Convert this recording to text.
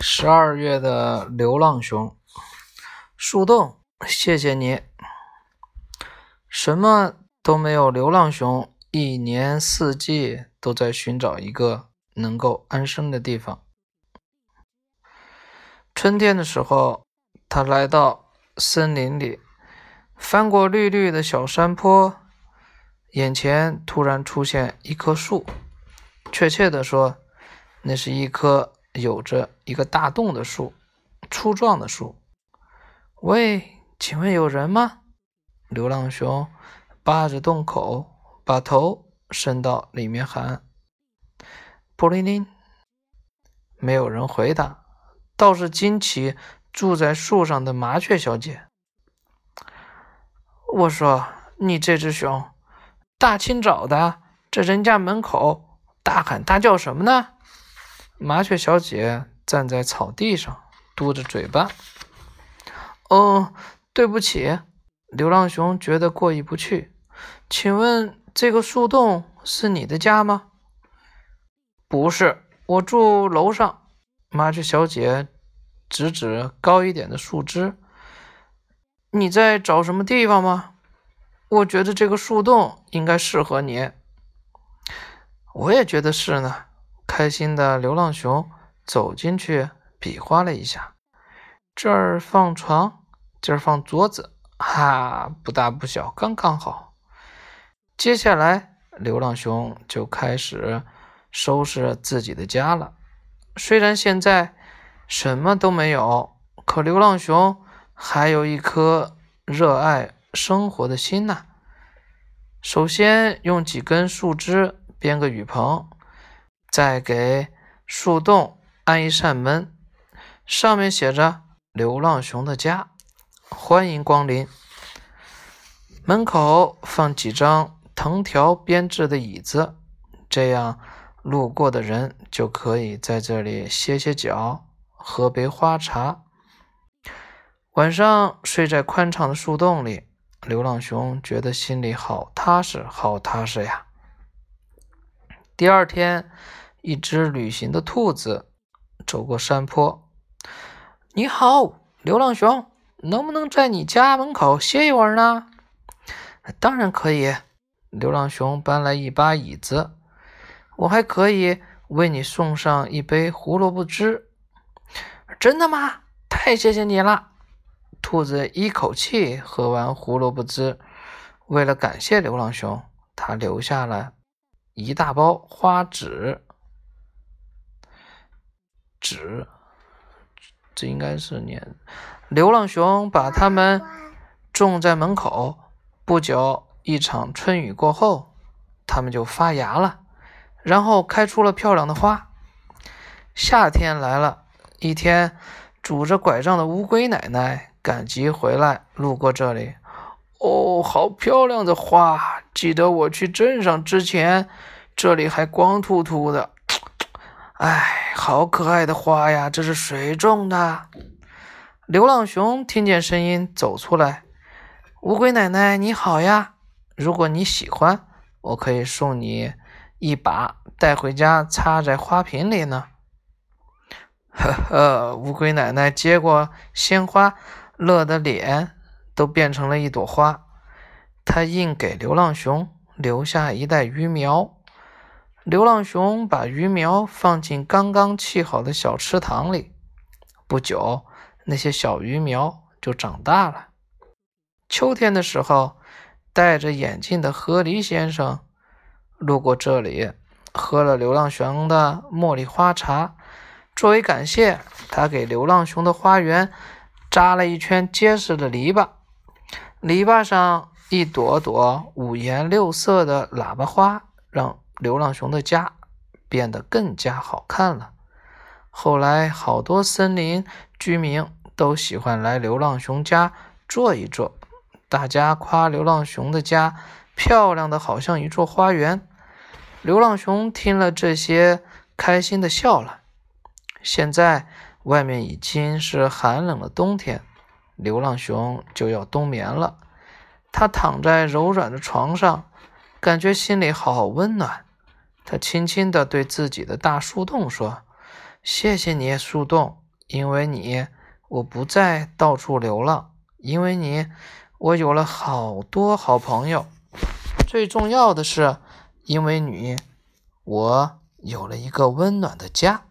十二月的流浪熊，树洞，谢谢你。什么都没有，流浪熊一年四季都在寻找一个能够安生的地方。春天的时候，他来到森林里，翻过绿绿的小山坡，眼前突然出现一棵树，确切的说，那是一棵。有着一个大洞的树，粗壮的树。喂，请问有人吗？流浪熊扒着洞口，把头伸到里面喊：“布灵灵。”没有人回答，倒是惊奇住在树上的麻雀小姐。我说：“你这只熊，大清早的，在人家门口大喊大叫什么呢？”麻雀小姐站在草地上，嘟着嘴巴。“哦，对不起。”流浪熊觉得过意不去。“请问这个树洞是你的家吗？”“不是，我住楼上。”麻雀小姐指指高一点的树枝。“你在找什么地方吗？”“我觉得这个树洞应该适合你。”“我也觉得是呢。”开心的流浪熊走进去，比划了一下：“这儿放床，这儿放桌子，哈，不大不小，刚刚好。”接下来，流浪熊就开始收拾自己的家了。虽然现在什么都没有，可流浪熊还有一颗热爱生活的心呐。首先，用几根树枝编个雨棚。再给树洞安一扇门，上面写着“流浪熊的家，欢迎光临”。门口放几张藤条编制的椅子，这样路过的人就可以在这里歇歇脚，喝杯花茶。晚上睡在宽敞的树洞里，流浪熊觉得心里好踏实，好踏实呀。第二天。一只旅行的兔子走过山坡。“你好，流浪熊，能不能在你家门口歇一会儿呢？”“当然可以。”流浪熊搬来一把椅子。“我还可以为你送上一杯胡萝卜汁。”“真的吗？太谢谢你了！”兔子一口气喝完胡萝卜汁。为了感谢流浪熊，他留下了一大包花纸。纸，这应该是念。流浪熊把它们种在门口，不久一场春雨过后，它们就发芽了，然后开出了漂亮的花。夏天来了，一天，拄着拐杖的乌龟奶奶赶集回来，路过这里。哦，好漂亮的花！记得我去镇上之前，这里还光秃秃的。哎，好可爱的花呀！这是谁种的？流浪熊听见声音走出来。乌龟奶奶你好呀！如果你喜欢，我可以送你一把，带回家插在花瓶里呢。呵呵，乌龟奶奶接过鲜花，乐得脸都变成了一朵花。她硬给流浪熊留下一袋鱼苗。流浪熊把鱼苗放进刚刚砌好的小池塘里，不久，那些小鱼苗就长大了。秋天的时候，戴着眼镜的河狸先生路过这里，喝了流浪熊的茉莉花茶。作为感谢，他给流浪熊的花园扎了一圈结实的篱笆，篱笆上一朵朵五颜六色的喇叭花，让。流浪熊的家变得更加好看了。后来，好多森林居民都喜欢来流浪熊家坐一坐。大家夸流浪熊的家漂亮的好像一座花园。流浪熊听了这些，开心的笑了。现在外面已经是寒冷的冬天，流浪熊就要冬眠了。它躺在柔软的床上，感觉心里好温暖。他轻轻地对自己的大树洞说：“谢谢你，树洞，因为你，我不再到处流浪；因为你，我有了好多好朋友。最重要的是，因为你，我有了一个温暖的家。